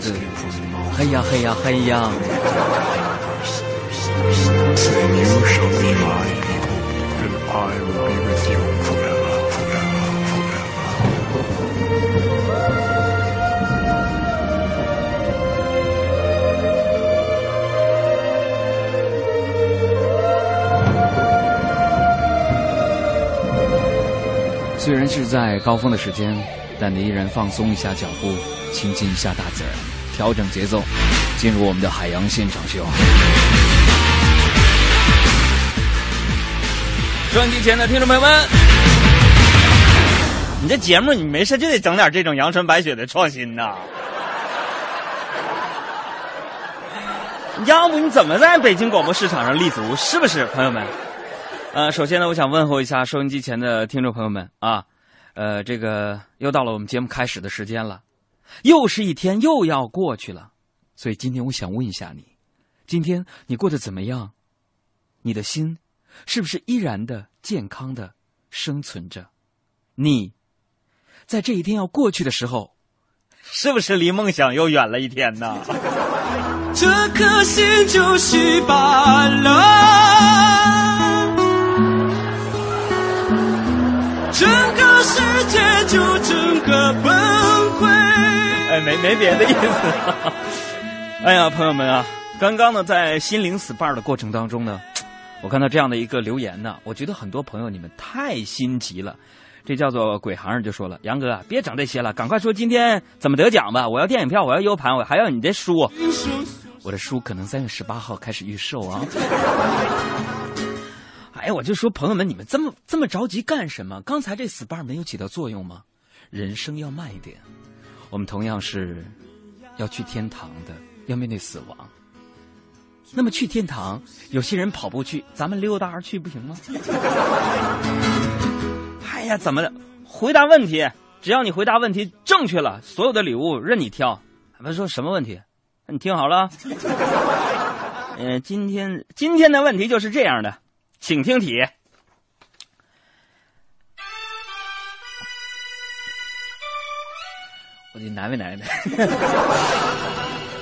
谁在呼喊我的名字？嘿呀嘿呀嘿呀！虽然是在高峰的时间，但你依然放松一下脚步，亲近一下大自然，调整节奏，进入我们的海洋现场秀。收音机前的听众朋友们，你这节目你没事就得整点这种阳春白雪的创新呐，要不你怎么在北京广播市场上立足？是不是，朋友们？呃，首先呢，我想问候一下收音机前的听众朋友们啊，呃，这个又到了我们节目开始的时间了，又是一天又要过去了，所以今天我想问一下你，今天你过得怎么样？你的心是不是依然的健康的生存着？你在这一天要过去的时候，是不是离梦想又远了一天呢？这颗心就稀巴烂。整个世界就整个崩溃。没没别的意思。哎呀，朋友们啊，刚刚呢，在心灵 SPA 的过程当中呢，我看到这样的一个留言呢，我觉得很多朋友你们太心急了。这叫做鬼行人就说了：“杨哥，别整这些了，赶快说今天怎么得奖吧！我要电影票，我要 U 盘，我还要你的书。我的书可能三月十八号开始预售啊。”哎，我就说朋友们，你们这么这么着急干什么？刚才这 SPA 没有起到作用吗？人生要慢一点，我们同样是要去天堂的，要面对死亡。那么去天堂，有些人跑步去，咱们溜达而去不行吗？哎呀，怎么？回答问题，只要你回答问题正确了，所有的礼物任你挑。他说什么问题？你听好了。嗯，今天今天的问题就是这样的。请听题，我得难为难为。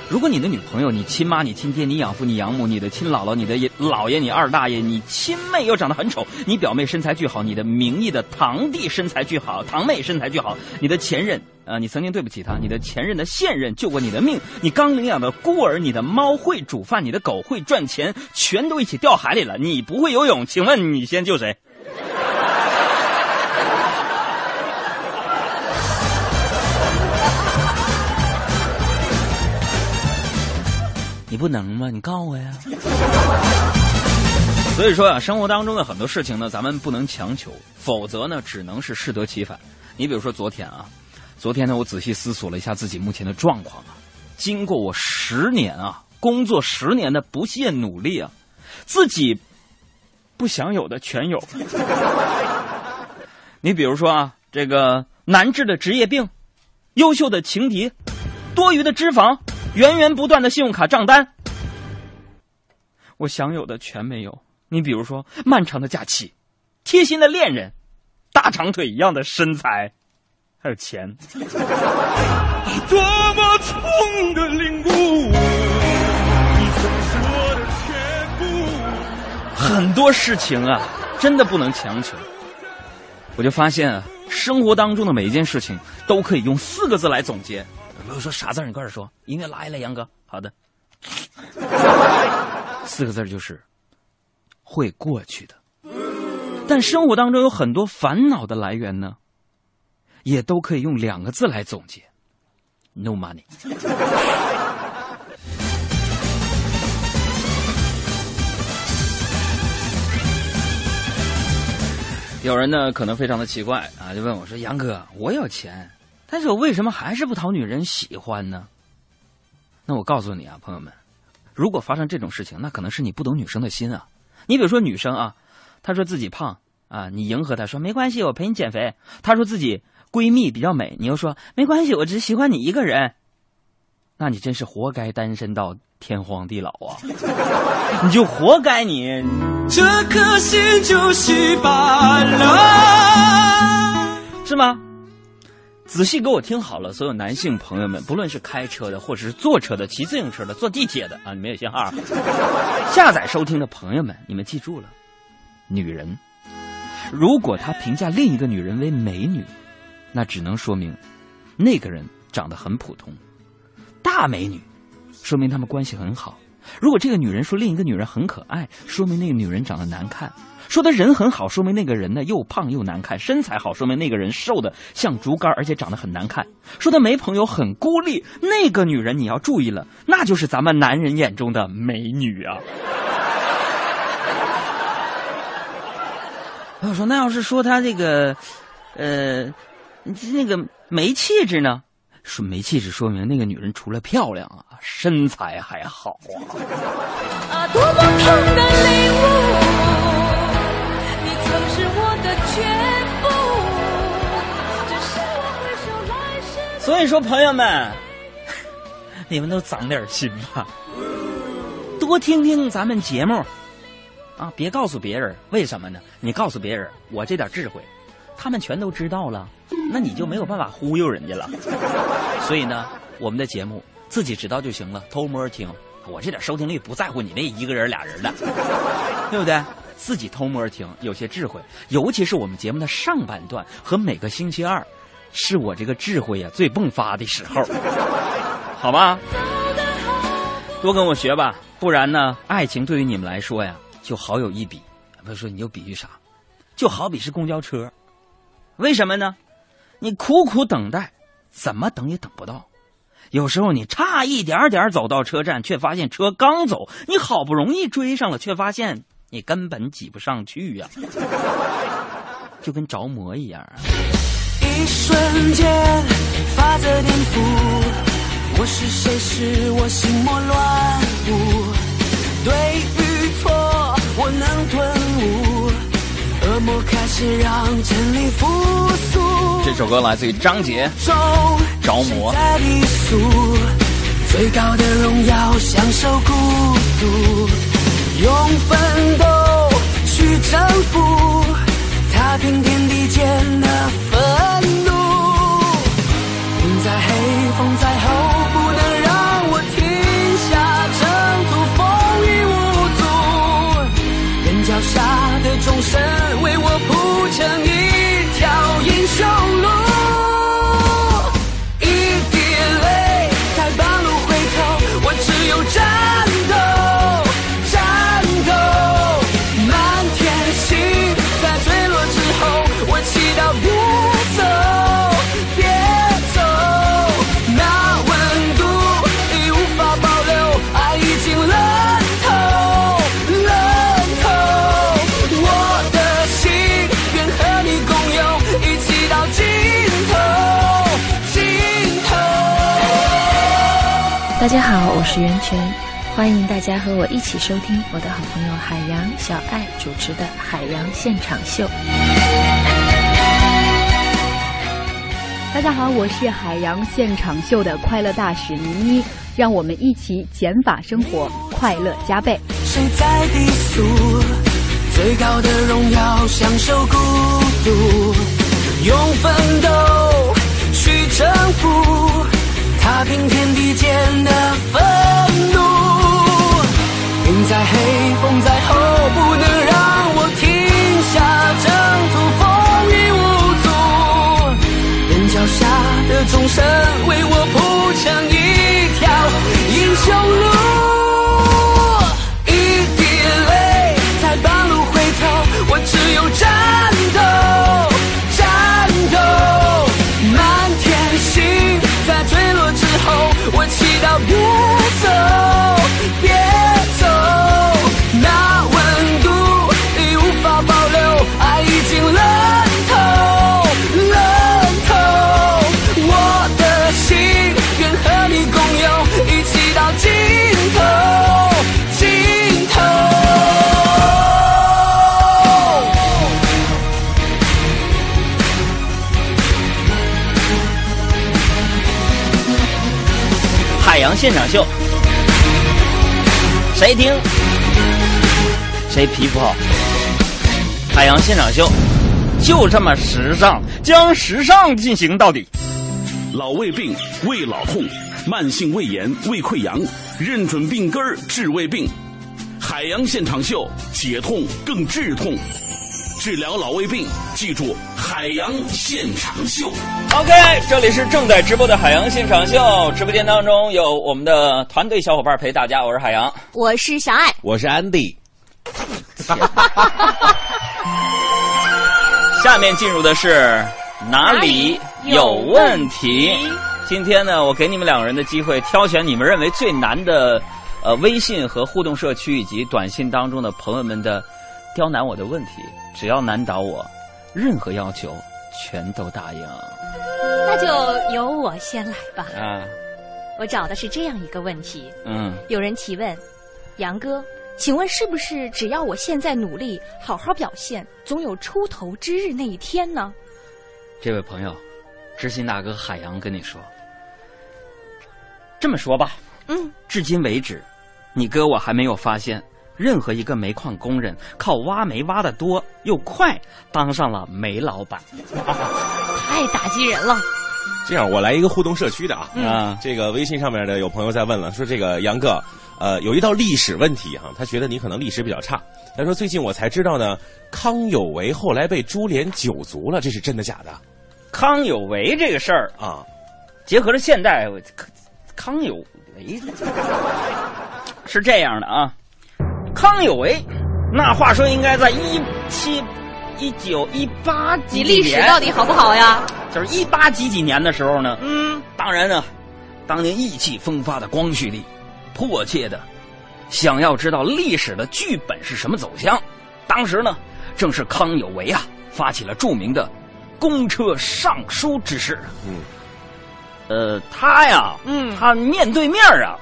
如果你的女朋友、你亲妈、你亲爹、你养父、你养母、你的亲姥姥、你的姥爷、你二大爷、你亲妹又长得很丑，你表妹身材巨好，你的名义的堂弟身材巨好，堂妹身材巨好，你的前任。啊，你曾经对不起他，你的前任的现任救过你的命，你刚领养的孤儿，你的猫会煮饭，你的狗会赚钱，全都一起掉海里了。你不会游泳，请问你先救谁？你不能吗？你告我呀。所以说啊，生活当中的很多事情呢，咱们不能强求，否则呢，只能是适得其反。你比如说昨天啊。昨天呢，我仔细思索了一下自己目前的状况啊，经过我十年啊工作十年的不懈努力啊，自己不想有的全有。你比如说啊，这个难治的职业病，优秀的情敌，多余的脂肪，源源不断的信用卡账单，我想有的全没有。你比如说漫长的假期，贴心的恋人，大长腿一样的身材。还有钱，多么痛的领悟，你曾是我的全部很多事情啊，真的不能强求。我就发现啊，生活当中的每一件事情都可以用四个字来总结。比如说啥字？你快点说。音乐来了，杨哥。好的，四个字就是会过去的。但生活当中有很多烦恼的来源呢。也都可以用两个字来总结：no money。有人呢可能非常的奇怪啊，就问我说：“杨哥，我有钱，但是我为什么还是不讨女人喜欢呢？”那我告诉你啊，朋友们，如果发生这种事情，那可能是你不懂女生的心啊。你比如说女生啊，她说自己胖啊，你迎合她说没关系，我陪你减肥。她说自己。闺蜜比较美，你又说没关系，我只喜欢你一个人，那你真是活该单身到天荒地老啊！你就活该你这颗心就稀巴烂，是吗？仔细给我听好了，所有男性朋友们，不论是开车的，或者是坐车的、骑自行车的、坐地铁的啊，你没有信号，下载收听的朋友们，你们记住了，女人，如果她评价另一个女人为美女，那只能说明那个人长得很普通。大美女，说明他们关系很好。如果这个女人说另一个女人很可爱，说明那个女人长得难看；说他人很好，说明那个人呢又胖又难看；身材好，说明那个人瘦的像竹竿，而且长得很难看；说他没朋友，很孤立，那个女人你要注意了，那就是咱们男人眼中的美女啊。我说，那要是说他这个，呃，那个没气质呢？说没气质，说明那个女人除了漂亮啊，身材还好啊。啊，多么痛的领悟，都是我的全部所以说，朋友们，你们都长点心吧，多听听咱们节目啊，别告诉别人。为什么呢？你告诉别人，我这点智慧，他们全都知道了，那你就没有办法忽悠人家了。所以呢，我们的节目自己知道就行了，偷摸听。我这点收听率不在乎你那一个人俩人的，对不对？自己偷摸听，有些智慧。尤其是我们节目的上半段和每个星期二，是我这个智慧呀最迸发的时候，好吗？多跟我学吧，不然呢，爱情对于你们来说呀，就好有一比。不是说你就比喻啥？就好比是公交车，为什么呢？你苦苦等待，怎么等也等不到。有时候你差一点点走到车站，却发现车刚走，你好不容易追上了，却发现你根本挤不上去呀、就跟着魔一样啊。一瞬间，法则颠覆，我是谁使我心魔乱舞，对与错我能顿悟，恶魔开始让真理复苏。这首歌来自于张杰，中着魔最高的荣耀享受孤独，用奋斗去征服，踏平天地间的愤怒。云在黑，风在后，不能让我停下征途，风雨无阻。人脚下的众生为我铺成一条英雄路。家好，我是袁泉，欢迎大家和我一起收听我的好朋友海洋小爱主持的《海洋现场秀》。大家好，我是海洋现场秀的快乐大使倪妮，让我们一起减法生活，快乐加倍。谁在低俗？最高的荣耀，享受孤独，用奋斗去征服，踏平天地间的愤风在吼，不能让我停下征途，风雨无阻。人脚下的众生为我铺成一条英雄路。一滴泪在半路回头，我只有战斗，战斗。满天星在坠落之后，我祈祷别现场秀，谁听谁皮肤好。海洋现场秀，就这么时尚，将时尚进行到底。老胃病、胃老痛、慢性胃炎、胃溃疡，认准病根治胃病。海洋现场秀，解痛更治痛，治疗老胃病，记住海洋现场秀。OK，这里是正在直播的海洋现场秀，直播间当中有我们的团队小伙伴陪大家，我是海洋。我是小爱，我是安迪。下面进入的是哪里有问题？今天呢，我给你们两个人的机会，挑选你们认为最难的，呃，微信和互动社区以及短信当中的朋友们的刁难我的问题，只要难倒我，任何要求全都答应。那就由我先来吧。啊，我找的是这样一个问题：嗯，有人提问，杨哥，请问是不是只要我现在努力，好好表现，总有出头之日那一天呢？这位朋友，知心大哥海洋跟你说，这么说吧，嗯，至今为止，你哥我还没有发现任何一个煤矿工人靠挖煤挖的多又快，当上了煤老板。太打击人了。这样，我来一个互动社区的啊。啊，这个微信上面的有朋友在问了，说这个杨哥，呃，有一道历史问题哈，他觉得你可能历史比较差。他说最近我才知道呢，康有为后来被株连九族了，这是真的假的康有为这个事儿，啊？结合着现代，我康有为 是这样的啊，康有为，那话说应该在一七、一九、一八几你历史到底好不好呀？就是一八几几年的时候呢，嗯，当然呢，当年意气风发的光绪帝，迫切的想要知道历史的剧本是什么走向。当时呢，正是康有为啊发起了著名的公车上书之事。嗯，呃，他呀，嗯他面对面啊，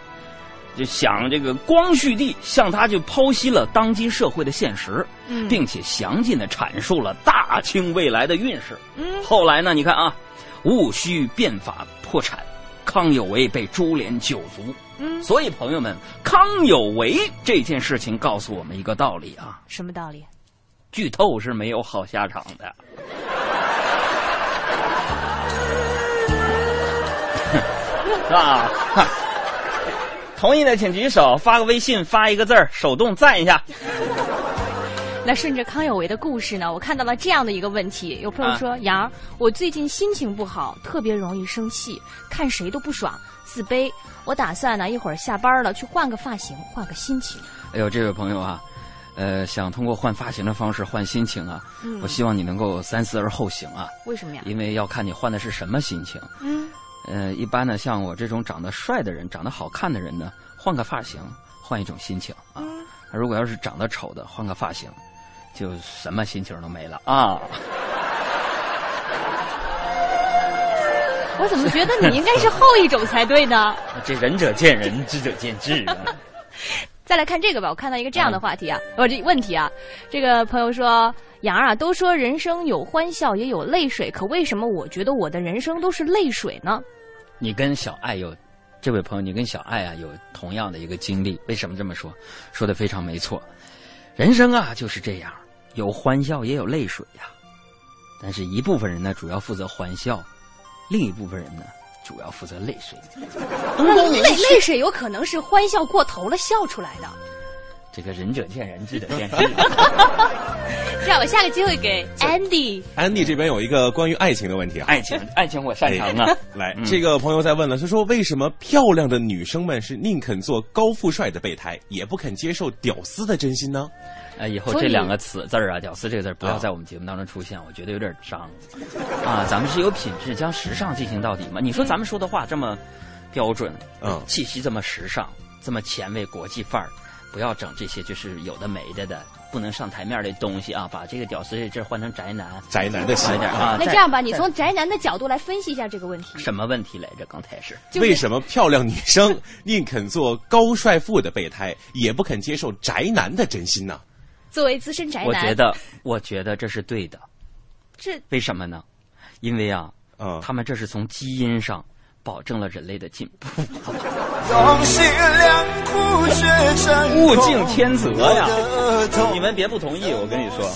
就想这个光绪帝向他就剖析了当今社会的现实，嗯并且详尽的阐述了大清未来的运势。嗯后来呢，你看啊，戊戌变法破产，康有为被株连九族。嗯，所以朋友们，康有为这件事情告诉我们一个道理啊，什么道理？剧透是没有好下场的。是吧？哈同意的请举手，发个微信，发一个字儿，手动赞一下。那顺着康有为的故事呢，我看到了这样的一个问题：有朋友说，杨、儿，我最近心情不好，特别容易生气，看谁都不爽，自卑。我打算呢，一会儿下班了去换个发型，换个心情。哎呦，这位朋友啊，呃，想通过换发型的方式换心情啊，嗯我希望你能够三思而后行啊，为什么呀？因为要看你换的是什么心情。嗯，呃，一般呢，像我这种长得帅的人、长得好看的人呢，换个发型，换一种心情啊。嗯如果要是长得丑的，换个发型，就什么心情都没了啊。我怎么觉得你应该是 后一种才对呢？这仁者见仁，智者见智啊。再来看这个吧，我看到一个这样的话题啊，呃、这问题啊，这个朋友说，杨儿啊，都说人生有欢笑也有泪水，可为什么我觉得我的人生都是泪水呢？你跟小爱有，这位朋友，你跟小爱啊有同样的一个经历，为什么这么说？说的非常没错，人生啊就是这样，有欢笑也有泪水呀、但是一部分人呢主要负责欢笑，另一部分人呢主要负责泪水。那泪泪水有可能是欢笑过头了笑出来的。这个仁者见仁，智者见智。这样，我下个机会给 Andy。Andy 这边有一个关于爱情的问题啊。爱情，爱情我擅长啊。来，嗯这个朋友在问了，他说为什么漂亮的女生们是宁肯做高富帅的备胎，也不肯接受屌丝的真心呢？呃，以后这两个词字儿啊，“屌丝”这个字儿不要在我们节目当中出现，我觉得有点脏。啊，咱们是有品质，将时尚进行到底嘛。你说咱们说的话这么标准，嗯气息这么时尚，这么前卫国际范儿，不要整这些就是有的没的的，不能上台面的东西啊！把这个“屌丝”这字换成宅男，宅男的心来点啊。那这样吧，你从宅男的角度来分析一下这个问题。什么问题来着？刚才是就是为什么漂亮女生宁肯做高帅富的备胎，也不肯接受宅男的真心呢？作为资深宅男，我觉得，我觉得这是对的。这为什么呢？因为啊，嗯，他们这是从基因上保证了人类的进步。物竞天择呀！你们别不同意，我跟你说，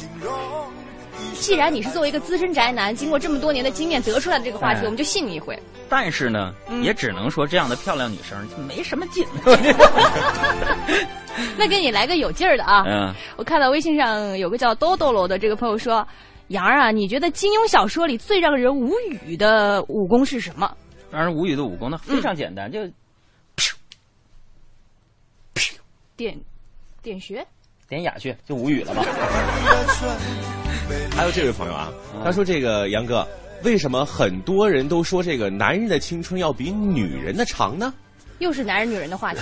既然你是作为一个资深宅男，经过这么多年的经验得出来的这个话题，哎我们就信你一回。但是呢，嗯也只能说这样的漂亮女生没什么劲。那给你来个有劲儿的啊！嗯，我看到微信上有个叫多多罗的这个朋友说：“杨儿啊，你觉得金庸小说里最让人无语的武功是什么让人无语的武功，呢非常简单，就点点穴？点哑穴就无语了吧？还有这位朋友啊，他说这个杨哥，为什么很多人都说这个男人的青春要比女人的长呢？又是男人女人的话题。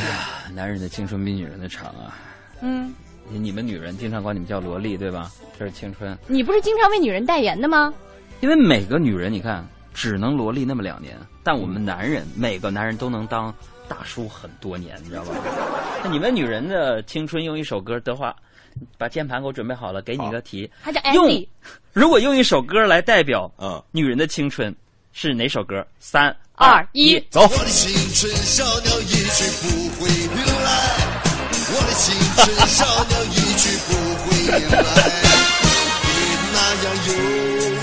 男人的青春比女人的长啊！嗯，你们女人经常管你们叫萝莉，对吧？这是青春，你不是经常为女人代言的吗？因为每个女人你看只能萝莉那么两年，但我们男人每个男人都能当大叔很多年，你知道吧？那你们女人的青春用一首歌的话，把键盘给我准备好了，给你一个题，用如果用一首歌来代表嗯，女人的青春，是哪首歌？三二一，走。我的青春小鸟一去不回来，我的青春小鸟一去不回来。别那样游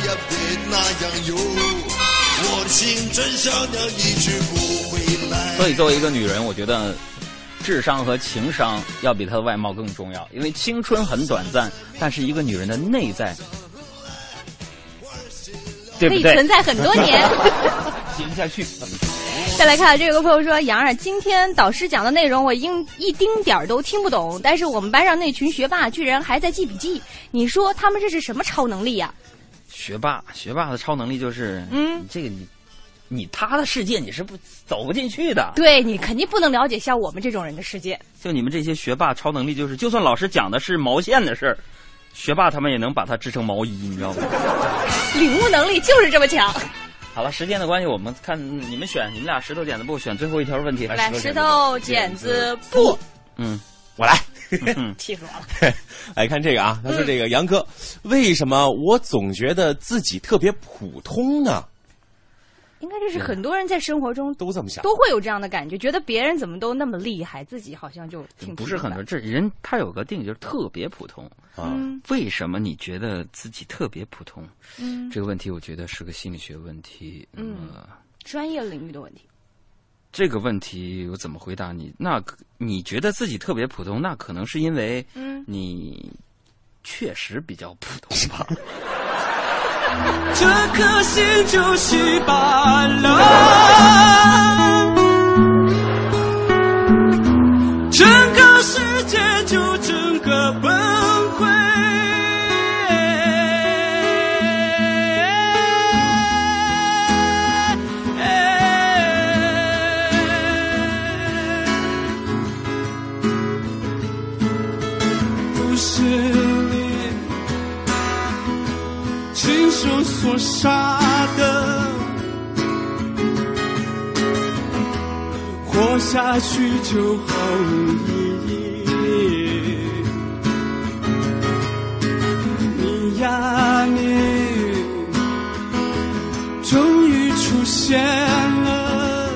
呀，别那样游，青春小鸟一去不回来。所以，作为一个女人，我觉得智商和情商要比她的外貌更重要，因为青春很短暂，但是一个女人的内在，对不对？可以存在很多年。接不下去。再来看，这有个朋友说：“杨儿，今天导师讲的内容我应一丁点儿都听不懂，但是我们班上那群学霸居然还在记笔记，你说他们这是什么超能力呀、学霸，学霸的超能力就是，嗯这个你，你他的世界你是不走不进去的。对你肯定不能了解像我们这种人的世界。就你们这些学霸超能力，就是就算老师讲的是毛线的事儿，学霸他们也能把它织成毛衣，你知道吗？领悟能力就是这么强。好了，时间的关系，我们看你们选，你们俩石头剪子布选最后一条问题。来，石头剪子布，嗯，我来。嗯 气死我了。来看这个啊，他说这个杨哥，为什么我总觉得自己特别普通呢？应该就是很多人在生活中都这么想，都会有这样的感觉，觉得别人怎么都那么厉害，自己好像就挺不是很多，这人他有个定义，就是特别普通啊。嗯为什么你觉得自己特别普通？嗯这个问题我觉得是个心理学问题。嗯呃专业领域的问题。这个问题我怎么回答你？那你觉得自己特别普通，那可能是因为嗯你确实比较普通吧。这颗心就是罢了，杀的，活下去就毫无意义。你呀你，终于出现了，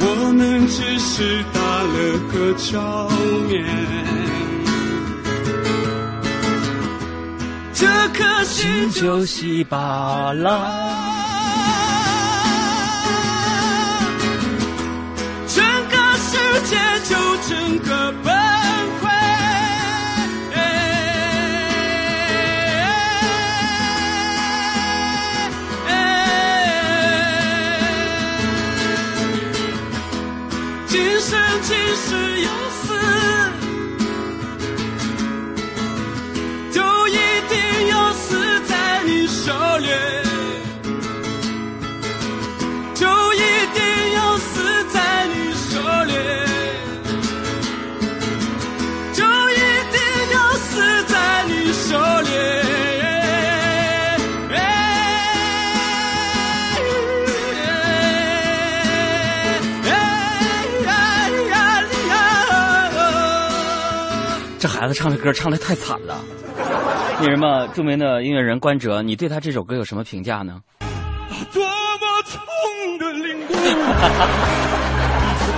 我们只是打了个照面。这颗心就稀巴烂。整个世界就整个崩溃。今生今世这孩子唱的歌唱的太惨了。那什么，著名的音乐人关喆，你对他这首歌有什么评价呢？多么痛的领悟，你曾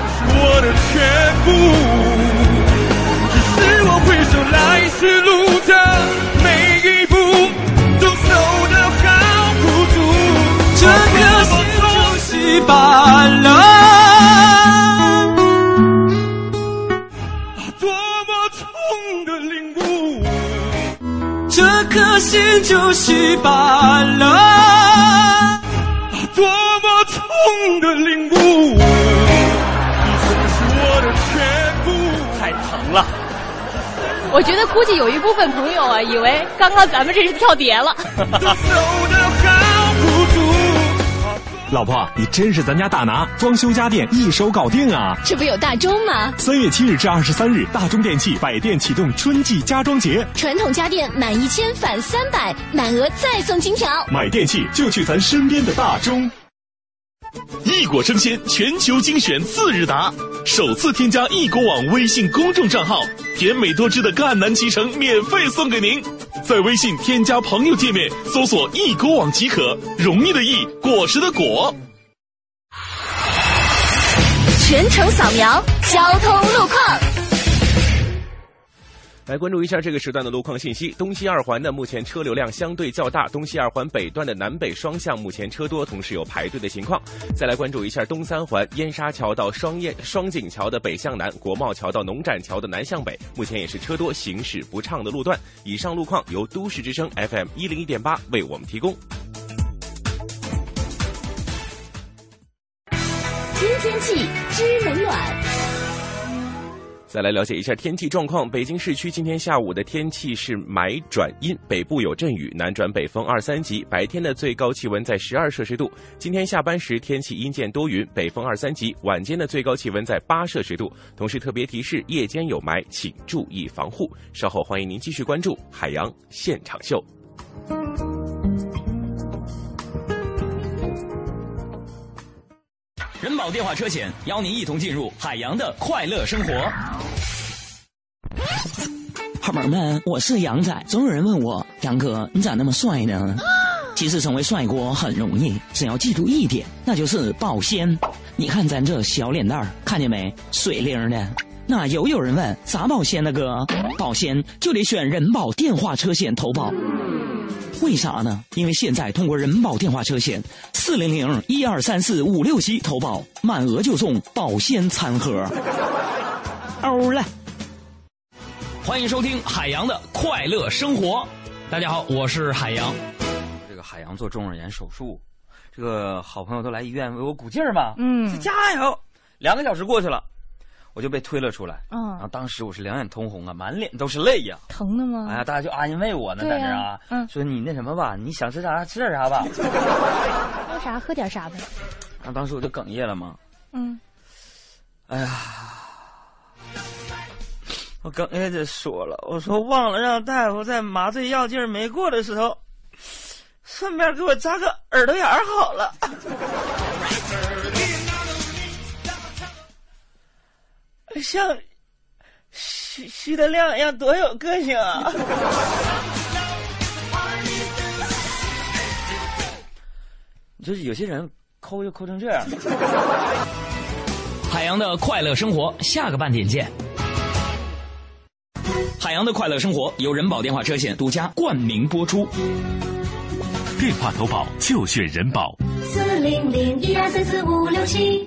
是我的全部，只是我回首来时路的每一步，都走得好孤独。这个梦终是白了。这颗心就是罢了。多么痛的领悟，你曾是我的全部。太疼了。我觉得估计有一部分朋友啊，以为刚刚咱们这是跳碟了。老婆，你真是咱家大拿，装修家电一手搞定啊！这不有大中吗？三月七日至二十三日，大中电器百店启动春季家装节，传统家电满一千返三百，满额再送金条。买电器就去咱身边的大中。异果生鲜全球精选次日达，首次添加异果网微信公众账号，甜美多汁的赣南脐橙免费送给您。在微信添加朋友界面搜索“异果网”即可，容易的易，果实的果。全程扫描交通路况。来关注一下这个时段的路况信息。东西二环呢，目前车流量相对较大，东西二环北段的南北双向目前车多，同时有排队的情况。再来关注一下东三环燕莎桥到双燕双井桥的北向南，国贸桥到农展桥的南向北，目前也是车多，行驶不畅的路段。以上路况由都市之声 FM 一零一点八为我们提供。听天气知冷暖。再来了解一下天气状况。北京市区今天下午的天气是霾转阴，北部有阵雨，南转北风二三级。白天的最高气温在十二摄氏度。今天下班时天气阴见多云，北风二三级。晚间的最高气温在八摄氏度。同时特别提示：夜间有霾，请注意防护。稍后欢迎您继续关注海洋现场秀。人保电话车险邀您一同进入海洋的快乐生活。好朋友们，我是杨仔。总有人问我，杨哥，你咋那么帅呢？其实成为帅哥很容易，只要记住一点，那就是保鲜。你看咱这小脸蛋儿，看见没？水灵的。那又有人问，咋保鲜呢？哥，保鲜就得选人保电话车险投保。为啥呢？因为现在通过人保电话车险四零零一二三四五六七投保，满额就送保鲜餐盒。欧了。欢迎收听海洋的快乐生活。大家好，我是海洋。这个海洋做中耳炎手术，这个好朋友都来医院为我鼓劲儿嘛，嗯，加油！两个小时过去了，我就被推了出来。嗯然后当时我是两眼通红啊，满脸都是泪呀、疼的吗？哎呀，大家就安慰我呢，在那啊，嗯说你那什么吧，你想吃啥吃点啥吧。喝啥喝点啥呗。然后当时我就哽咽了嘛，嗯，哎呀，我哽咽着说了，我说忘了让大夫在麻醉药劲儿没过的时候，顺便给我扎个耳朵眼儿好了。像徐徐德亮一样多有个性啊！就是有些人抠就抠成这样。海洋的快乐生活，下个半点见。海洋的快乐生活由人保电话车险独家冠名播出。电话投保就选人保。四零零一二三四五六七。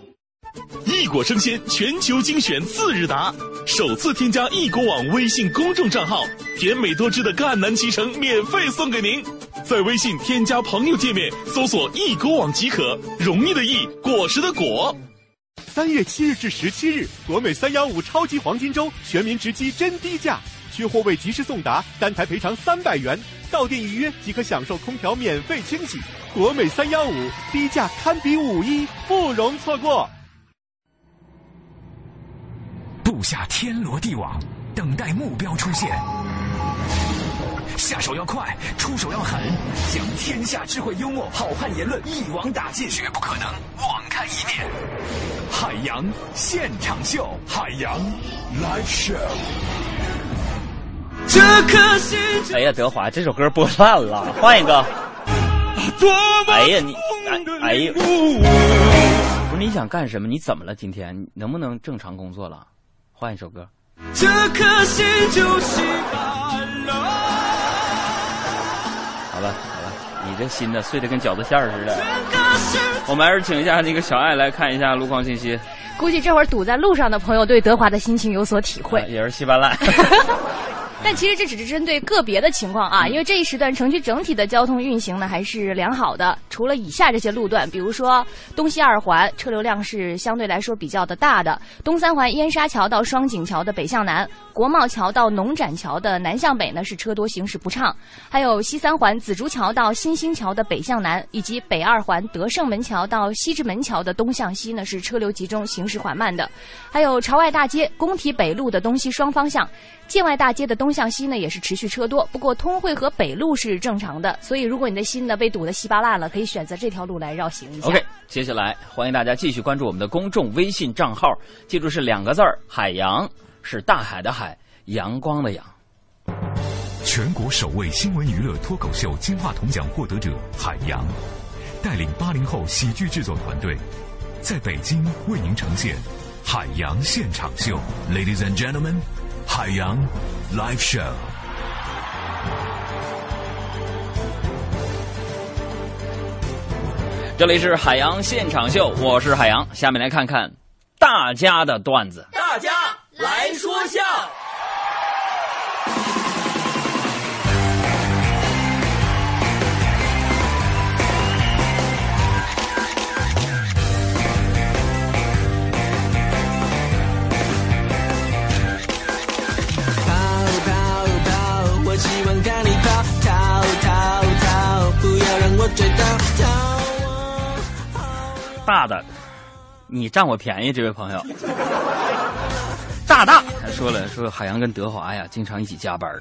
异果生鲜全球精选次日达，首次添加异果网微信公众账号，甜美多汁的赣南脐橙免费送给您。在微信添加朋友界面搜索“异果网”即可，容易的易，果实的果。三月七日至十七日，国美三幺五超级黄金周，全民直击真低价，缺货未及时送达，单台赔偿三百元，到店预约即可享受空调免费清洗。国美三幺五，低价堪比五一，不容错过。布下天罗地网，等待目标出现。下手要快，出手要狠，将天下智慧、幽默、好汉言论一网打尽，绝不可能网开一面。海洋现场秀，海洋 live show。这颗心哎呀，德华，这首歌播烂了，换一个。哎呀，你哎哎呀，不是你想干什么？你怎么了？今天能不能正常工作了？换一首歌。这颗心就是罢了。好了好了，你这心呢碎的跟饺子馅儿似的。我们还是请一下那个小爱来看一下路况信息。估计这会儿堵在路上的朋友对德华的心情有所体会。也是稀巴烂。但其实这只是针对个别的情况啊，因为这一时段城区整体的交通运行呢还是良好的。除了以下这些路段，比如说东西二环车流量是相对来说比较的大的，东三环燕莎桥到双井桥的北向南，国贸桥到农展桥的南向北呢是车多行驶不畅，还有西三环紫竹桥到新兴桥的北向南，以及北二环德胜门桥到西直门桥的东向西呢是车流集中、行驶缓慢的，还有朝外大街工体北路的东西双方向。建外大街的东向西呢，也是持续车多，不过通惠和北路是正常的，所以如果你的心呢被堵得稀巴烂了，可以选择这条路来绕行一下。OK，接下来欢迎大家继续关注我们的公众微信账号，记住是两个字儿“海洋”，是大海的海，阳光的阳。全国首位新闻娱乐脱口秀金话筒奖获得者海洋，带领八零后喜剧制作团队，在北京为您呈现海洋现场秀。Ladies and gentlemen，海洋 Live Show。这里是海洋现场秀，我是海洋。下面来看看大家的段子。大家来说笑。大的，你占我便宜，这位朋友。大大，他说了，说海洋跟德华呀，经常一起加班，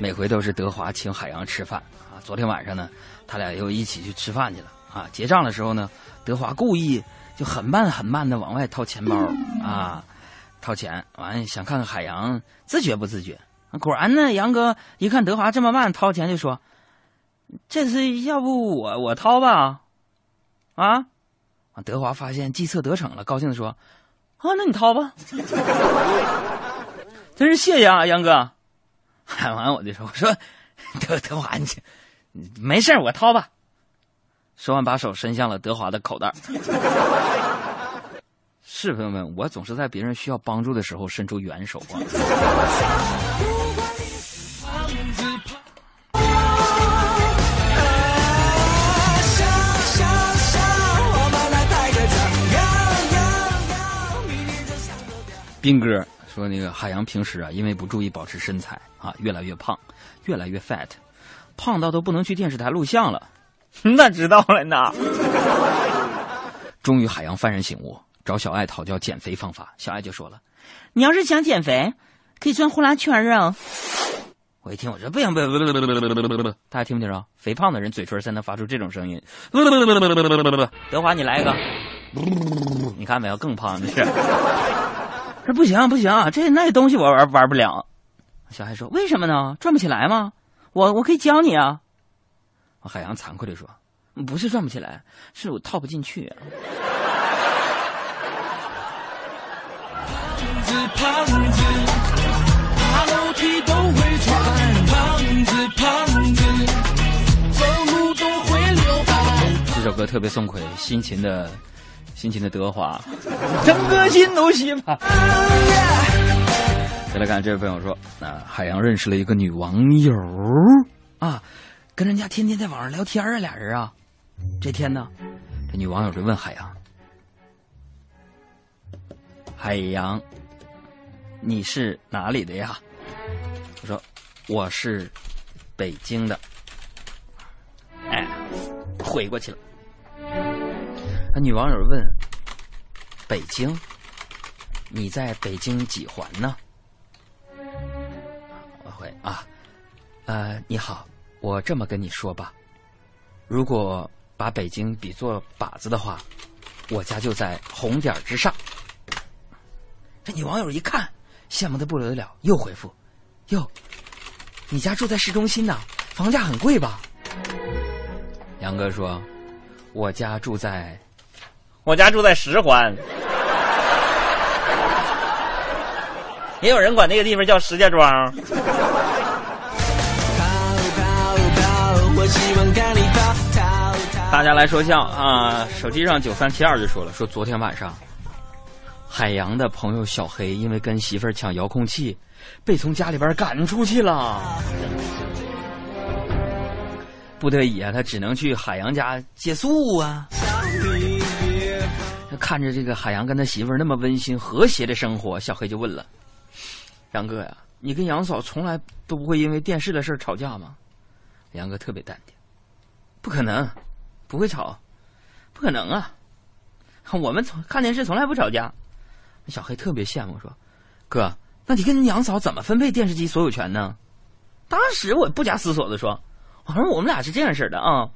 每回都是德华请海洋吃饭啊。昨天晚上呢，他俩又一起去吃饭去了啊。结账的时候呢，德华故意就很慢很慢的往外掏钱包啊，掏钱，完想看看海洋自觉不自觉。果然呢，杨哥一看德华这么慢掏钱，就说：“这次要不我我掏吧？”啊。德华发现计策得逞了，高兴的说：“啊，那你掏吧。”真是谢谢啊，杨哥。喊完我就说：“我说德德华，你你没事我掏吧。”说完，把手伸向了德华的口袋。是朋友们，我总是在别人需要帮助的时候伸出援手啊。斌哥说：“那个海洋平时啊，因为不注意保持身材啊，越来越胖，越来越 fat，胖到都不能去电视台录像了。那知道了呢。终于，海洋幡然醒悟，找小爱讨教减肥方法。小爱就说了：“你要是想减肥，可以穿呼啦圈啊。”我一听，我说：“不行，不行，不不不不不不不，大家听没听着？肥胖的人嘴唇才能发出这种声音。不不不不不不不不，德华，你来一个。你看没有？更胖的是。”说不行不行，这那东西我玩玩不了。小海说：“为什么呢？转不起来吗？我我可以教你啊。”海洋惭愧的说：“不是转不起来，是我套不进去、啊。”胖子胖子，爬楼梯都会喘。胖子胖子，走路都会流汗。这首歌特别送给辛勤的。辛勤的德华，整个心都稀巴。再来看这位朋友说，啊，海洋认识了一个女网友啊，跟人家天天在网上聊天啊，俩人啊。这天呢，这女网友就问海洋：“海洋，你是哪里的呀？”我说：“我是北京的。”哎，回过去了。那女网友问：“北京，你在北京几环呢？”我回啊，呃，你好，我这么跟你说吧，如果把北京比作靶子的话，我家就在红点之上。这女网友一看，羡慕的不得了，又回复：“哟，你家住在市中心呐，房价很贵吧？”杨哥说：“我家住在。”我家住在十环，也有人管那个地方叫石家庄。大家来说笑啊！手机上九三七二就说了，说昨天晚上海洋的朋友小黑因为跟媳妇儿抢遥控器，被从家里边赶出去了。不得已啊，他只能去海洋家借宿啊。看着这个海洋跟他媳妇儿那么温馨和谐的生活，小黑就问了：“杨哥呀，你跟杨嫂从来都不会因为电视的事吵架吗？”杨哥特别淡定：“不可能，不会吵，不可能啊！我们从看电视从来不吵架。”小黑特别羡慕说：“哥，那你跟杨嫂怎么分配电视机所有权呢？”当时我不假思索的说：“我说我们俩是这样式的啊，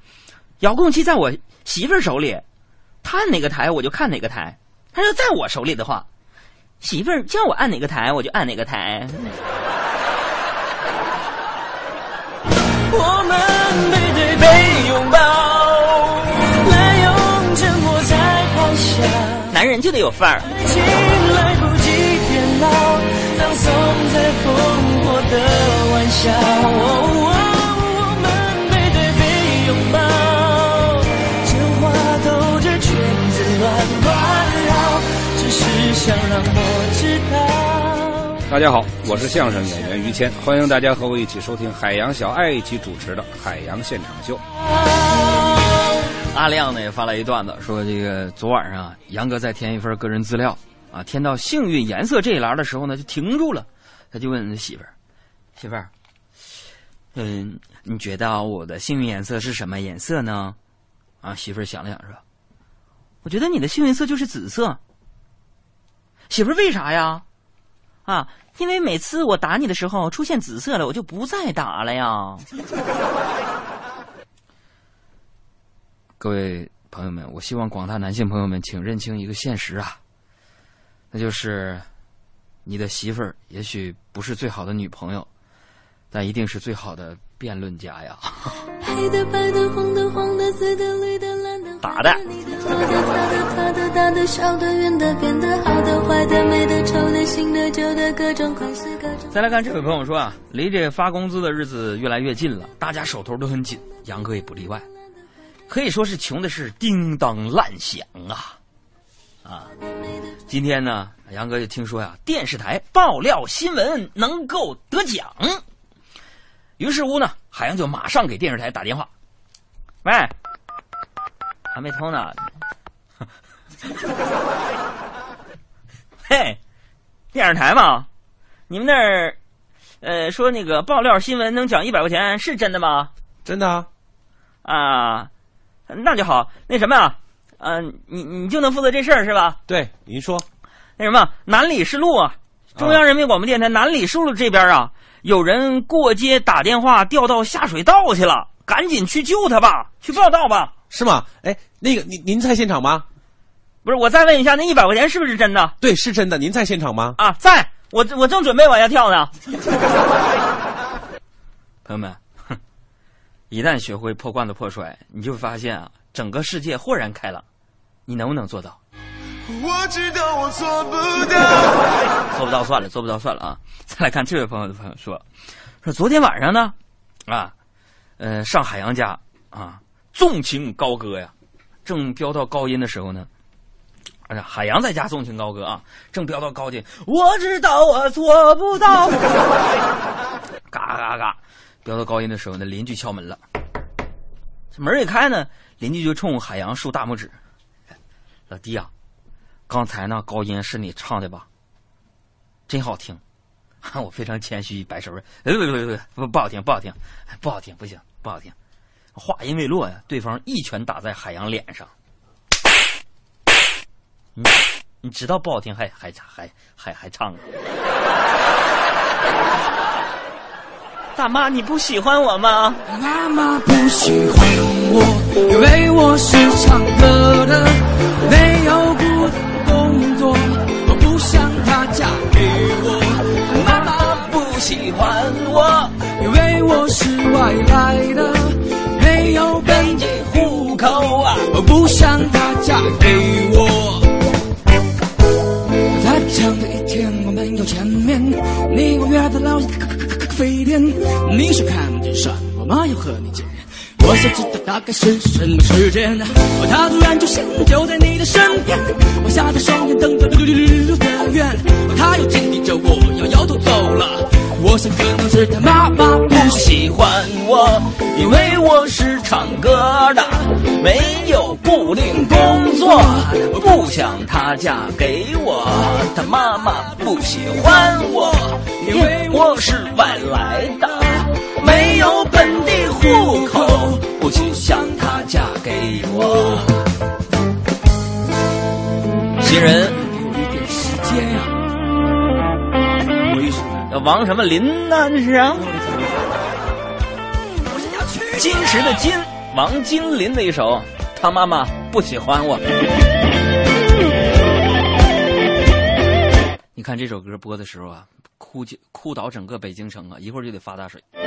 遥控器在我媳妇儿手里。”他按哪个台我就看哪个台，他要在我手里的话，媳妇儿叫我按哪个台我就按哪个台。我们背对背拥抱，来用沉默在咆哮。男人就得有范儿。爱情来不及变老，葬送在烽火的玩笑。想让我知道。大家好，我是相声演员于谦，欢迎大家和我一起收听海洋小爱一起主持的《海洋现场秀》。阿亮呢也发来一段子，说这个昨晚上啊杨哥在填一份个人资料啊，填到幸运颜色这一栏的时候呢，就停住了，他就问媳妇儿：“媳妇儿，嗯，你觉得我的幸运颜色是什么颜色呢？”啊，媳妇儿想了想说：“我觉得你的幸运色就是紫色。”媳妇儿为啥呀？啊，因为每次我打你的时候出现紫色了，我就不再打了呀。各位朋友们，我希望广大男性朋友们，请认清一个现实啊，那就是你的媳妇儿也许不是最好的女朋友，但一定是最好的辩论家呀。黑的、白的、红的、黄的、紫的、绿的、打的。再来看这位朋友说啊，离这发工资的日子越来越近了，大家手头都很紧，杨哥也不例外，可以说是穷的是叮当乱响啊啊！今天呢，杨哥就听说呀，电视台爆料新闻能够得奖，于是乎呢，海洋就马上给电视台打电话，喂，还没偷呢，嘿，电视台嘛。你们那儿，呃，说那个爆料新闻能奖一百块钱，是真的吗？真的啊。啊，那就好。那什么呀，呃，你你就能负责这事儿是吧？对，您说。那什么，南礼士路啊，中央人民广播电台南礼士路这边啊，有人过街打电话掉到下水道去了，赶紧去救他吧，去报道吧。是吗？哎，那个您您在现场吗？不是，我再问一下，那一百块钱是不是真的？对，是真的。您在现场吗？啊，在。我我正准备往下跳呢，朋友们，哼，一旦学会破罐子破摔，你就会发现啊，整个世界豁然开朗。你能不能做到？我知道我做不到，做不到算了，做不到算了啊！再来看这位朋友的朋友说，说昨天晚上呢，啊，呃，上海洋家啊，纵情高歌呀，正飙到高音的时候呢。哎呀，海洋在家纵情高歌啊，正飙到高点，我知道我做不到。嘎嘎嘎，飙到高音的时候呢，邻居敲门了。这门一开呢，邻居就冲海洋竖大拇指：“老弟啊，刚才那高音是你唱的吧？真好听。”我非常谦虚，摆手说：“不不不不，不好听，不好听，不好听，不行，不好听。”话音未落呀，对方一拳打在海洋脸上。你你知道不好听还还还还还唱啊？大妈，你不喜欢我吗？妈妈不喜欢我，因为我是唱歌的，没有固定工作，我不想她嫁给我。妈妈不喜欢我，因为我是外来的，本地户口啊，我不想她嫁给我。在这样的一天，我们又见面。你我约在老咖啡店，你说看不见山，我妈要和你见面。我想知道大概是什么时间，他突然出现就在你的身边，我吓得双眼瞪得溜溜溜溜的圆，他又紧盯着我，摇摇头走了。我想可能是他妈妈不喜欢我，因为我是唱歌的，没有固定工作，不想她嫁给我。她妈妈不喜欢我，因为我是外来的，没有本地户口，不想她嫁给我。新人，王什么林呢？这是啊，金石的金，王金林的一首，他妈妈不喜欢我。你看这首歌播的时候啊，哭哭倒整个北京城啊，一会儿就得发大水。太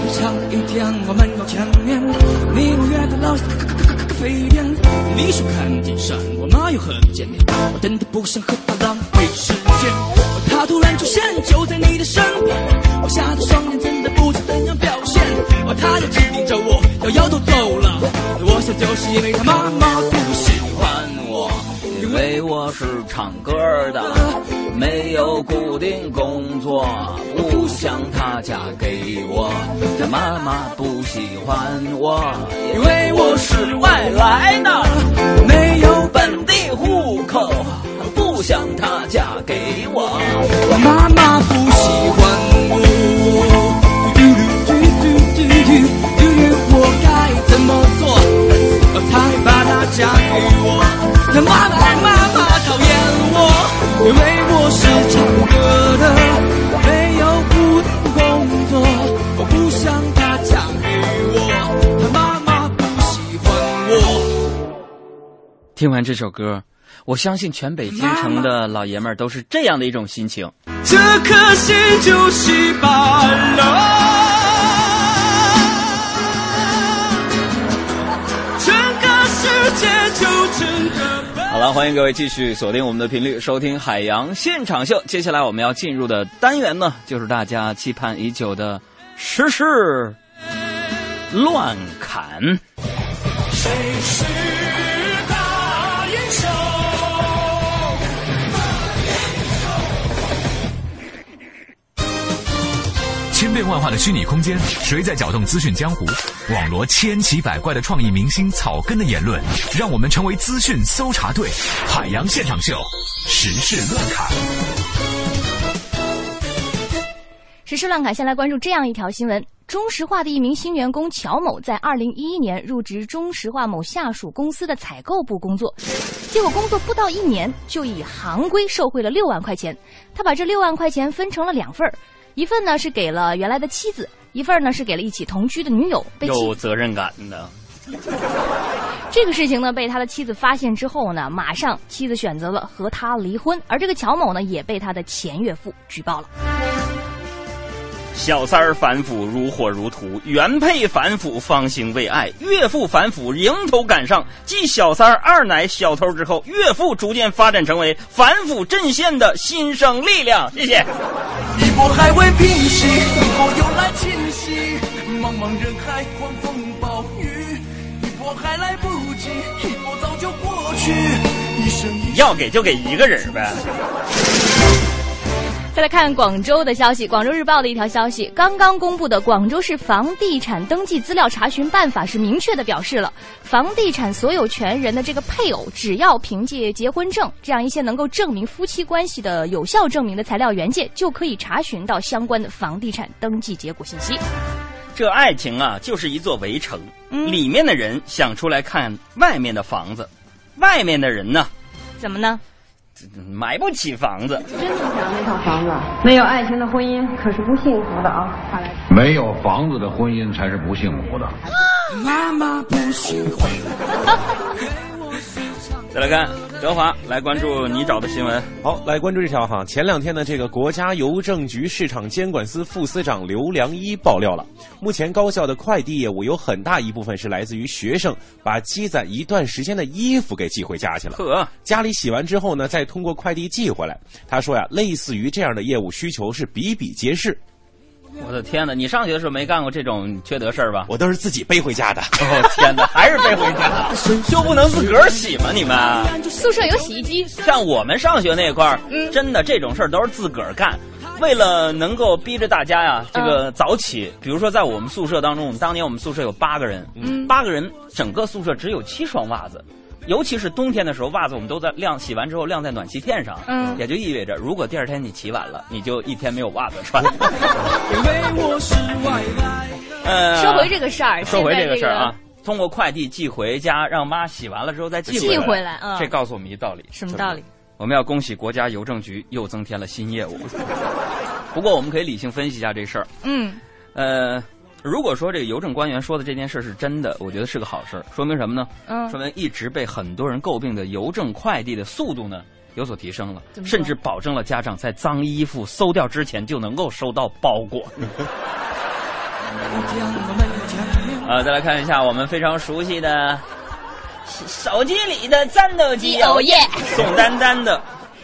平长一天，我们要见面。你我约的老飞天，你说看见山，我妈又和你见面。我真的不想和他浪费时间。他突然出现就在你的身边，我吓得双眼真的不知怎样表现。他又紧盯着我，摇摇头走了。我想就是因为他妈妈不喜欢我，因为我是唱歌的，没有固定工作，不想她嫁给我。她妈妈不喜欢我，因为我听完这首歌，我相信全北京城的老爷们儿都是这样的一种心情。这颗心就稀巴了。整个世界就真的好了，欢迎各位继续锁定我们的频率，收听海洋现场秀。接下来我们要进入的单元呢，就是大家期盼已久的时事乱砍。谁是千变万化的虚拟空间，谁在搅动资讯江湖？网罗千奇百怪的创意明星草根的言论，让我们成为资讯搜查队。海洋现场秀，时事乱砍。时事乱侃，先来关注这样一条新闻：中石化的一名新员工乔某，在二零一一年入职中石化某下属公司的采购部工作，结果工作不到一年，就以行规受贿了六万块钱。他把这六万块钱分成了两份儿，一份呢是给了原来的妻子，一份呢是给了一起同居的女友。被有责任感的，这个事情呢，被他的妻子发现之后呢，马上妻子选择了和他离婚，而这个乔某呢，也被他的前岳父举报了。小三儿反腐如火如荼，原配反腐方兴未艾，岳父反腐迎头赶上。继小三儿、二奶、小偷之后，岳父逐渐发展成为反腐阵线的新生力量。谢谢。一波还未平息，一波又来侵袭，茫茫人海，狂风暴雨，一波还来不及，一波早就过去，一生一要给就给一个人呗。再来看广州的消息，广州日报的一条消息，刚刚公布的广州市房地产登记资料查询办法是明确的表示了，房地产所有权人的这个配偶，只要凭借结婚证这样一些能够证明夫妻关系的有效证明的材料原件，就可以查询到相关的房地产登记结果信息。这爱情啊，就是一座围城，里面的人想出来看外面的房子，外面的人呢，怎么呢？买不起房子。真不想那套房子，没有爱情的婚姻可是不幸福的啊！看来没有房子的婚姻才是不幸福的。妈妈不喜欢。再来看德华，来关注你找的新闻。好，来关注这条哈。前两天呢，这个国家邮政局市场监管司副司长刘良一爆料了，目前高校的快递业务有很大一部分是来自于学生把积攒一段时间的衣服给寄回家去了。呵，家里洗完之后呢，再通过快递寄回来。他说呀，类似于这样的业务需求是比比皆是。我的天哪！你上学的时候没干过这种缺德事儿吧？我都是自己背回家的。哦天哪，还是背回家，就不能自个儿洗吗？你们宿舍有洗衣机，像我们上学那块儿，真的这种事儿都是自个儿干。为了能够逼着大家呀，这个早起，比如说在我们宿舍当中，我们当年我们宿舍有八个人，嗯八个人整个宿舍只有七双袜子。尤其是冬天的时候，袜子我们都在晾，洗完之后晾在暖气片上，嗯也就意味着，如果第二天你起晚了，你就一天没有袜子穿。呃，说回这个事儿，说回这个事儿啊，通过快递寄回家，让妈洗完了之后再寄寄回回来嗯这告诉我们一道理，什么道理？我们要恭喜国家邮政局又增添了新业务。不过我们可以理性分析一下这事儿。嗯，呃，如果说这个邮政官员说的这件事是真的，我觉得是个好事儿，说明什么呢？嗯说明一直被很多人诟病的邮政快递的速度呢有所提升了甚至保证了家长在脏衣服馊掉之前就能够收到包裹。啊，再来看一下我们非常熟悉的手机里的战斗机，哦耶宋丹丹的。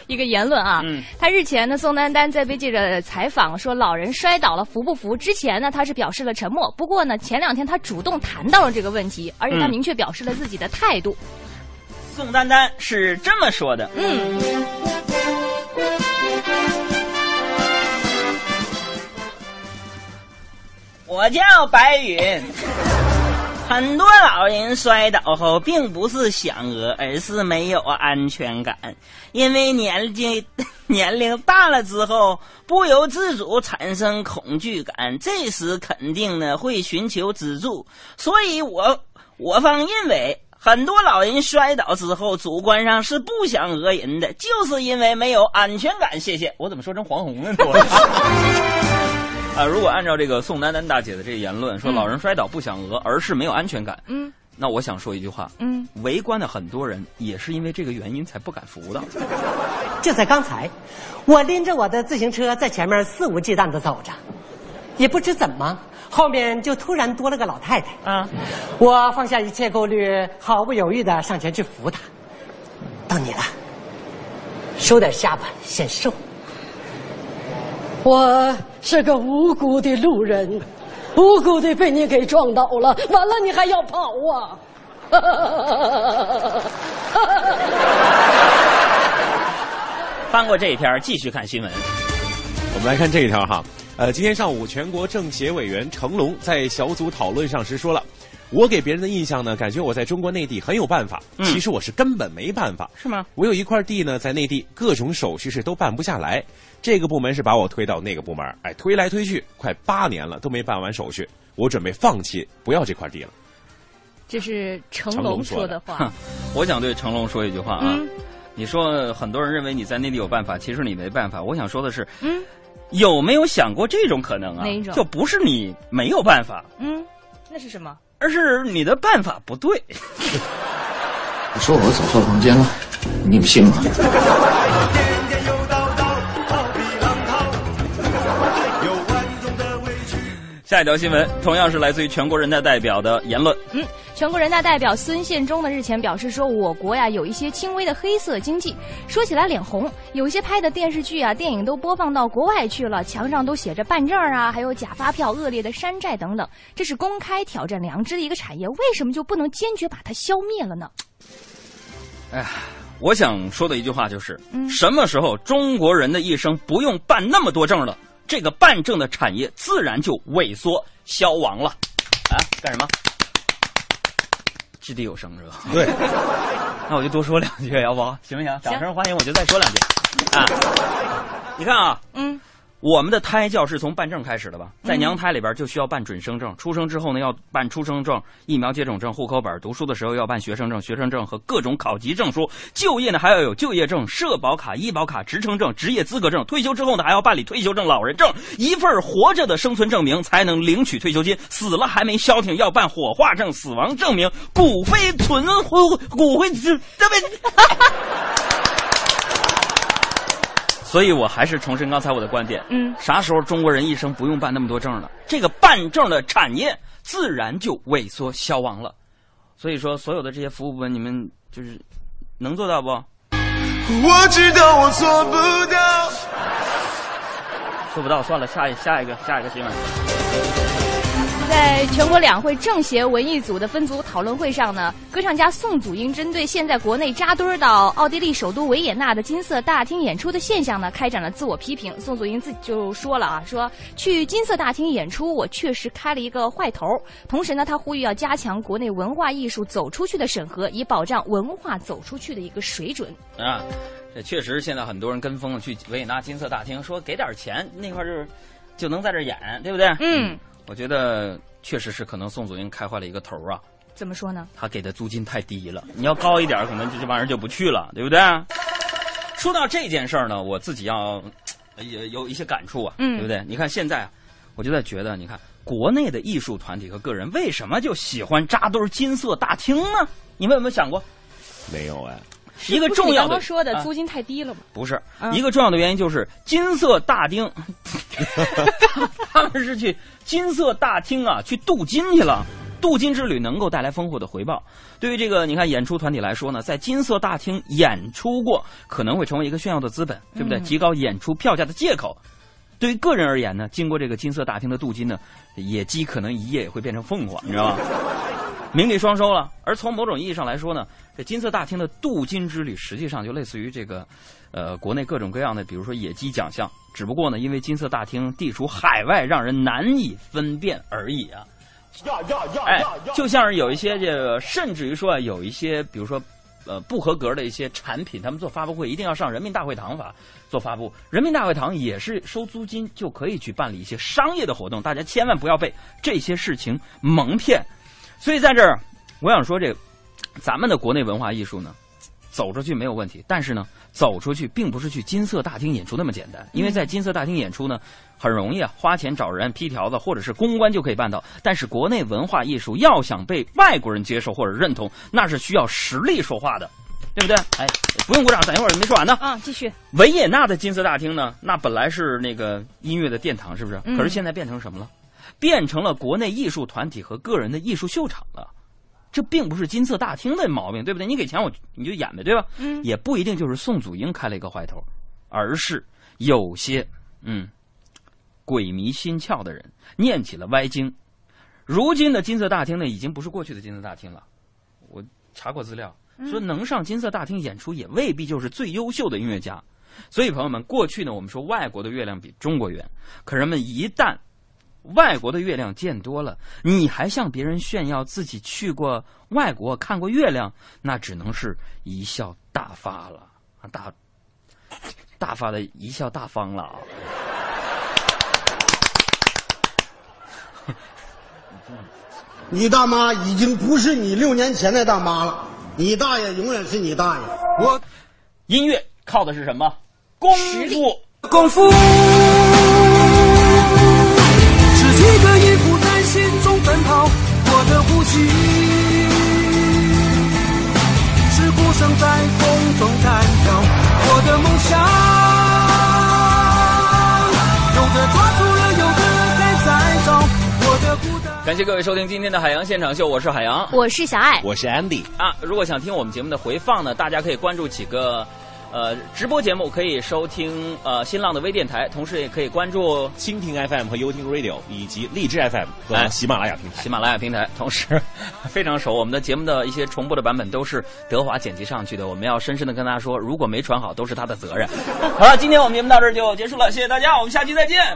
一个言论啊，嗯他日前呢，宋丹丹在被记者采访说老人摔倒了扶不扶？之前呢，他是表示了沉默。不过呢，前两天他主动谈到了这个问题，而且他嗯明确表示了自己的态度。宋丹丹是这么说的：“嗯，我叫白云。很多老人摔倒后，并不是想讹，而是没有安全感，因为年纪 年龄大了之后，不由自主产生恐惧感，这时肯定呢会寻求资助。所以我我方认为。”很多老人摔倒之后，主观上是不想讹人的，就是因为没有安全感。谢谢，我怎么说成黄宏了呢？啊，如果按照这个宋丹丹大姐的这个言论，说嗯老人摔倒不想讹，而是没有安全感，嗯，那我想说一句话，嗯，围观的很多人也是因为这个原因才不敢扶的。就在刚才，我拎着我的自行车在前面肆无忌惮的走着，也不知怎么，后面就突然多了个老太太。啊，我放下一切顾虑，毫不犹豫的上前去扶她。到你了，收点下巴，显瘦。我是个无辜的路人，无辜的被你给撞倒了，完了你还要跑啊！翻过这一篇，继续看新闻。我们来看这一条哈，呃，今天上午，全国政协委员成龙在小组讨论上时说了，我给别人的印象呢，感觉我在中国内地很有办法，嗯其实我是根本没办法。是吗？我有一块地呢，在内地各种手续是都办不下来，这个部门是把我推到那个部门，哎，推来推去，快八年了都没办完手续，我准备放弃，不要这块地了。这是成龙说说的话。我想对成龙说一句话啊，嗯你说很多人认为你在内地有办法，其实你没办法。我想说的是，嗯，有没有想过这种可能啊？哪一种就不是你没有办法，嗯，那是什么？而是你的办法不对。你说我走错房间了，你有信吗？下一条新闻同样是来自于全国人大代表的言论。嗯，全国人大代表孙宪忠呢日前表示说，我国呀有一些轻微的黑色经济，说起来脸红。有一些拍的电视剧啊、电影都播放到国外去了，墙上都写着办证啊，还有假发票、恶劣的山寨等等，这是公开挑战良知的一个产业，为什么就不能坚决把它消灭了呢？哎呀，我想说的一句话就是：嗯什么时候中国人的一生不用办那么多证了，这个办证的产业自然就萎缩消亡了。啊，干什么？掷地有声是吧？对，那我就多说两句，要不行不行？掌声欢迎，我就再说两句。啊，你看啊，嗯，我们的胎教是从办证开始的吧？在嗯娘胎里边就需要办准生证，出生之后呢要办出生证、疫苗接种证、户口本，读书的时候要办学生证、学生证和各种考级证书，就业呢还要有就业证、社保卡、医保卡、职称证、职业资格证，退休之后呢还要办理退休证、老人证，一份活着的生存证明才能领取退休金，死了还没消停要办火化证、死亡证明、骨灰存骨骨灰这这边。所以我还是重申刚才我的观点，嗯，啥时候中国人一生不用办那么多证了？这个办证的产业自然就萎缩消亡了。所以说，所有的这些服务部门，你们就是能做到不？我知道我做不到。做不到，算了，下一下一个下一个新闻。在全国两会政协文艺组的分组讨论会上呢，歌唱家宋祖英针对现在国内扎堆儿到奥地利首都维也纳的金色大厅演出的现象呢，开展了自我批评。宋祖英自己就说了啊，说去金色大厅演出，我确实开了一个坏头。同时呢，他呼吁要加强国内文化艺术走出去的审核，以保障文化走出去的一个水准。啊，这确实现在很多人跟风去维也纳金色大厅，说给点钱那块儿就是就能在这儿演，对不对？嗯，我觉得确实是可能宋祖英开坏了一个头啊，怎么说呢？他给的租金太低了，你要高一点，可能这这帮人就不去了，对不对？说到这件事儿呢，我自己要也有有一些感触啊，嗯对不对？你看现在啊，我就在觉得，你看国内的艺术团体和个人为什么就喜欢扎堆儿金色大厅呢？你们有没有想过？没有哎，一个重要的刚刚说的啊租金太低了吗？不是、嗯一个重要的原因，就是金色大厅，他们是去金色大厅啊，去镀金去了。镀金之旅能够带来丰厚的回报。对于这个你看演出团体来说呢，在金色大厅演出过，可能会成为一个炫耀的资本，对不对？嗯提高演出票价的借口。对于个人而言呢，经过这个金色大厅的镀金呢，野鸡可能一夜也会变成凤凰，你知道吗？名利双收了。而从某种意义上来说呢，这金色大厅的镀金之旅实际上就类似于这个，呃，国内各种各样的，比如说野鸡奖项，只不过呢，因为金色大厅地处海外，让人难以分辨而已啊。哎，就像是有一些这个，甚至于说啊有一些，比如说。呃，不合格的一些产品，他们做发布会一定要上人民大会堂法做发布。人民大会堂也是收租金就可以去办理一些商业的活动，大家千万不要被这些事情蒙骗。所以在这儿，我想说，这个咱们的国内文化艺术呢，走出去没有问题，但是呢，走出去并不是去金色大厅演出那么简单，因为在金色大厅演出呢，很容易啊，花钱找人批条子或者是公关就可以办到。但是国内文化艺术要想被外国人接受或者认同，那是需要实力说话的，对不对？哎，不用鼓掌，等一会儿没说完呢。啊，继续。维也纳的金色大厅呢，那本来是那个音乐的殿堂，是不是？嗯可是现在变成什么了？变成了国内艺术团体和个人的艺术秀场了。这并不是金色大厅的毛病，对不对？你给钱我你就演呗，对吧？嗯也不一定就是宋祖英开了一个坏头，而是有些嗯鬼迷心窍的人念起了歪经。如今的金色大厅呢，已经不是过去的金色大厅了。我查过资料，说能上金色大厅演出，也未必就是最优秀的音乐家。所以，朋友们，过去呢，我们说外国的月亮比中国圆，可人们一旦外国的月亮见多了，你还向别人炫耀自己去过外国看过月亮，那只能是贻笑大发了啊，大大发的贻笑大方了啊！你大妈已经不是你六年前的大妈了，你大爷永远是你大爷。我音乐靠的是什么？功夫，功夫。一个音符在心中奔跑，我的呼吸是鼓声在风中单挑，我的梦想有的抓住了，有的还在找，我的孤单。感谢各位收听今天的海洋现场秀，我是海洋，我是小爱，我是 Andy 啊。如果想听我们节目的回放呢，大家可以关注几个呃直播节目，可以收听呃新浪的微电台，同时也可以关注蜻蜓 FM 和优听 Radio 以及荔枝 FM 哎和喜马拉雅平台。喜马拉雅平台，同时 非常熟，我们的节目的一些重播的版本都是德华剪辑上去的，我们要深深的跟大家说，如果没传好，都是他的责任。好了，今天我们节目到这儿就结束了，谢谢大家，我们下期再见。